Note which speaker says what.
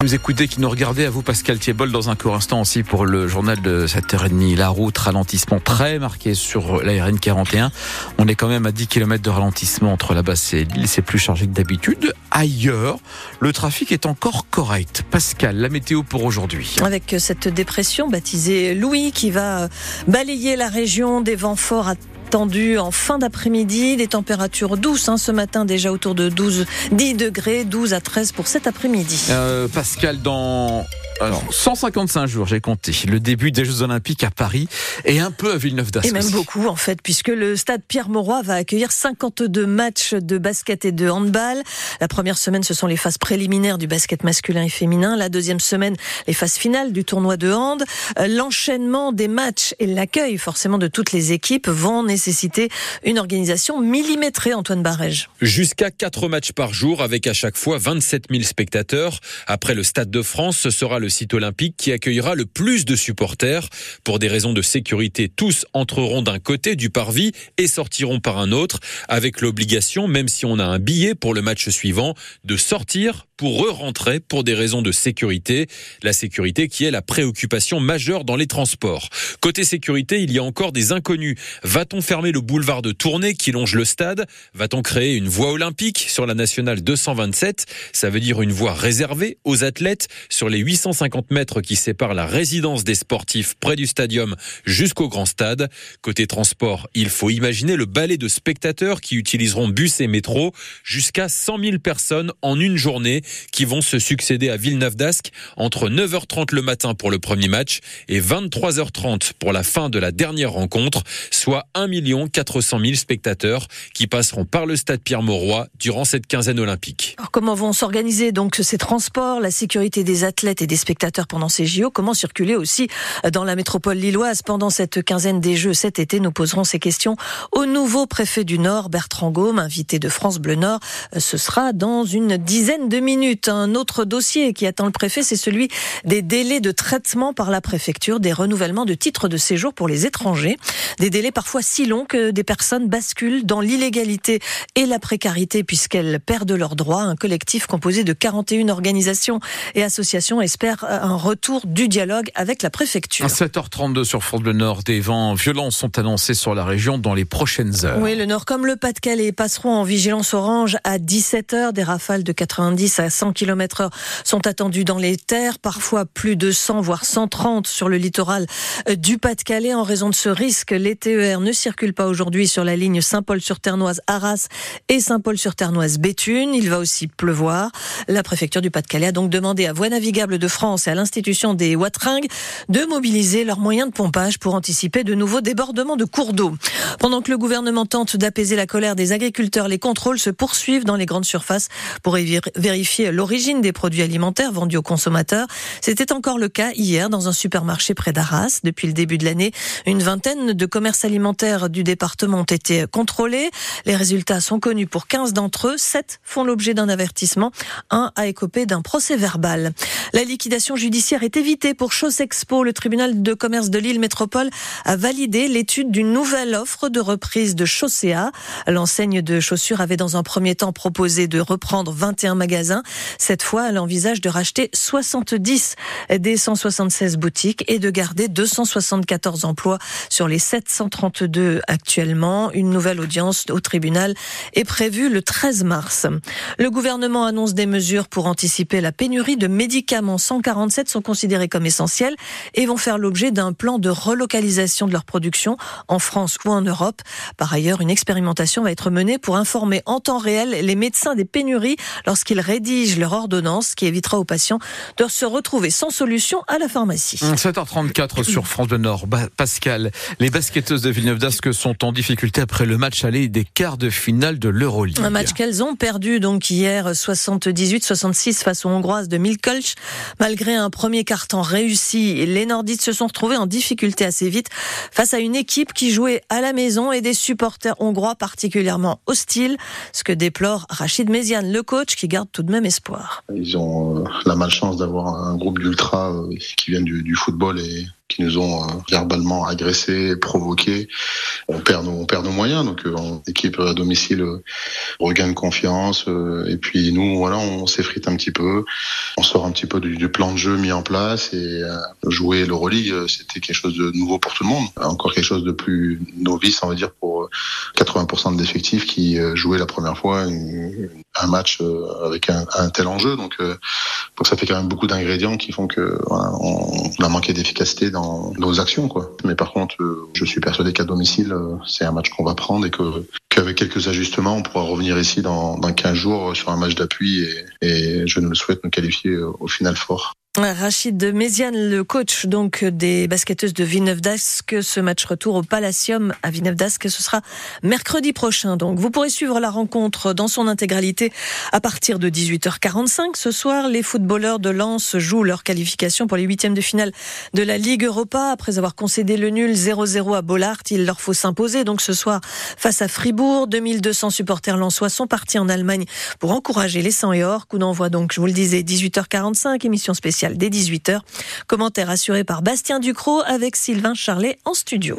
Speaker 1: Nous écoutez, qui nous regardez, à vous Pascal Thiebol, dans un court instant aussi pour le journal de 7h30. La route, ralentissement très marqué sur la RN 41. On est quand même à 10 km de ralentissement entre la basse et l'île, c'est plus chargé que d'habitude. Ailleurs, le trafic est encore correct. Pascal, la météo pour aujourd'hui.
Speaker 2: Avec cette dépression baptisée Louis qui va balayer la région des vents forts à tendu en fin d'après-midi. Des températures douces hein, ce matin, déjà autour de 12, 10 degrés, 12 à 13 pour cet après-midi.
Speaker 1: Euh, Pascal, dans alors, 155 jours, j'ai compté. Le début des Jeux Olympiques à Paris et un peu à Villeneuve-d'Ascq.
Speaker 2: Et même beaucoup, en fait, puisque le stade Pierre-Mauroy va accueillir 52 matchs de basket et de handball. La première semaine, ce sont les phases préliminaires du basket masculin et féminin. La deuxième semaine, les phases finales du tournoi de hand. Euh, l'enchaînement des matchs et l'accueil, forcément, de toutes les équipes vont nécessiter une organisation millimétrée, Antoine Barège.
Speaker 3: Jusqu'à 4 matchs par jour, avec à chaque fois 27 000 spectateurs. Après le Stade de France, ce sera le site olympique qui accueillera le plus de supporters. Pour des raisons de sécurité, tous entreront d'un côté du parvis et sortiront par un autre, avec l'obligation, même si on a un billet pour le match suivant, de sortir pour re-rentrer pour des raisons de sécurité. La sécurité qui est la préoccupation majeure dans les transports. Côté sécurité, il y a encore des inconnus. Va-t-on fermer le boulevard de Tournai qui longe le stade? Va-t-on créer une voie olympique sur la nationale 227 Ça veut dire une voie réservée aux athlètes sur les 850 mètres qui séparent la résidence des sportifs près du stadium jusqu'au grand stade. Côté transport, il faut imaginer le balai de spectateurs qui utiliseront bus et métro jusqu'à 100 000 personnes en une journée qui vont se succéder à Villeneuve d'Ascq entre 9h30 le matin pour le premier match et 23h30 pour la fin de la dernière rencontre, soit 1 400 000 spectateurs qui passeront par le stade Pierre-Mauroy durant cette quinzaine olympique.
Speaker 2: Alors comment vont s'organiser donc ces transports, la sécurité des athlètes et des spectateurs pendant ces JO Comment circuler aussi dans la métropole lilloise pendant cette quinzaine des Jeux cet été? Nous poserons ces questions au nouveau préfet du Nord, Bertrand Gaume, invité de France Bleu Nord. Ce sera dans une dizaine de minutes. Un autre dossier qui attend le préfet, c'est celui des délais de traitement par la préfecture des renouvellements de titres de séjour pour les étrangers. Des délais parfois si longs que des personnes basculent dans l'illégalité et la précarité puisqu'elles perdent leurs droits. Un collectif composé de 41 organisations et associations espère un retour du dialogue avec la préfecture. À
Speaker 1: 7h32 sur Fort le Nord, des vents violents sont annoncés sur la région dans les prochaines heures.
Speaker 2: Oui, le Nord comme le Pas-de-Calais passeront en vigilance orange à 17h. Des rafales de 90 à 100 km heure sont attendus dans les terres, parfois plus de 100 voire 130 sur le littoral euh, du Pas-de-Calais. En raison de ce risque, les TER ne circulent pas aujourd'hui sur la ligne Saint-Paul-sur-Ternoise Arras et Saint-Paul-sur-Ternoise Béthune. Il va aussi pleuvoir. La préfecture du Pas-de-Calais a donc demandé à Voies navigables de France et à l'institution des Watringues de mobiliser leurs moyens de pompage pour anticiper de nouveaux débordements de cours d'eau. Pendant que le gouvernement tente d'apaiser la colère des agriculteurs, les contrôles se poursuivent dans les grandes surfaces pour vérifier l'origine des produits alimentaires vendus aux consommateurs. C'était encore le cas hier dans un supermarché près d'Arras. Depuis le début de l'année, une vingtaine de commerces alimentaires du département ont été contrôlés. Les résultats sont connus pour 15 d'entre eux. 7 font l'objet d'un avertissement. Un a écopé d'un procès verbal. La liquidation judiciaire est évitée pour Expo. Le tribunal de commerce de Lille Métropole a validé l'étude d'une nouvelle offre de reprise de Chaussea. L'enseigne de chaussures avait dans un premier temps proposé de reprendre 21 magasins. Cette fois, elle envisage de racheter 70 des 176 boutiques et de garder 274 emplois sur les 732 actuellement. Une nouvelle audience au tribunal est prévue le 13 mars. Le gouvernement annonce des mesures pour anticiper la pénurie de médicaments. 147 sont considérés comme essentiels et vont faire l'objet d'un plan de relocalisation de leur production en France ou en Europe. Par ailleurs, une expérimentation va être menée pour informer en temps réel les médecins des pénuries lorsqu'ils rédigent leur ordonnance, qui évitera aux patients de se retrouver sans solution à la pharmacie.
Speaker 1: 7h34 sur France Bleu Nord. Pascal, les basketteuses de Villeneuve d'Ascq sont en difficulté après le match aller des quarts de finale de l'Euroleague.
Speaker 2: Un match qu'elles ont perdu donc hier 78-66 face aux Hongroises de Milkolch. Malgré un premier carton réussi, les Nordites se sont retrouvés en difficulté assez vite face à une équipe qui jouait à la maison et des supporters hongrois particulièrement hostiles, ce que déplore Rachid Méziane, le coach, qui garde tout de même espoir.
Speaker 4: Ils ont euh, la malchance d'avoir un groupe d'ultra euh, qui viennent du, football et, qui nous ont verbalement agressés, provoqués. On perd nos, on perd nos moyens. Donc, en équipe à domicile regagne confiance. et puis nous, voilà, on s'effrite un petit peu. On sort un petit peu du, du plan de jeu mis en place et jouer l'Euroleague, c'était quelque chose de nouveau pour tout le monde. Encore quelque chose de plus novice, on va dire, pour 80% de l'effectif qui jouait la première fois un match avec un, un tel enjeu. Donc, donc ça fait quand même beaucoup d'ingrédients qui font que voilà, on, a manqué d'efficacité dans nos actions, quoi. Mais par contre, je suis persuadé qu'à domicile, c'est un match qu'on va prendre et que qu'avec quelques ajustements, on pourra revenir ici dans, dans 15 jours sur un match d'appui et, et je nous le souhaite nous qualifier au final fort.
Speaker 2: Rachid de Méziane, le coach donc des basketteuses de Villeneuve d'Ascq. Ce match retour au Palacium à Villeneuve d'Ascq, ce sera mercredi prochain. Donc vous pourrez suivre la rencontre dans son intégralité à partir de 18h45. Ce soir, les footballeurs de Lens jouent leur qualification pour les huitièmes de finale de la Ligue Europa. Après avoir concédé le nul 0-0 à Bollard, il leur faut s'imposer. Donc ce soir, face à Fribourg, 2200 supporters lensois sont partis en Allemagne pour encourager les 100 et or. Coup d'envoi donc, je vous le disais, 18h45, émission spéciale dès 18h. Commentaire assuré par Bastien Ducrot avec Sylvain Charlet en studio.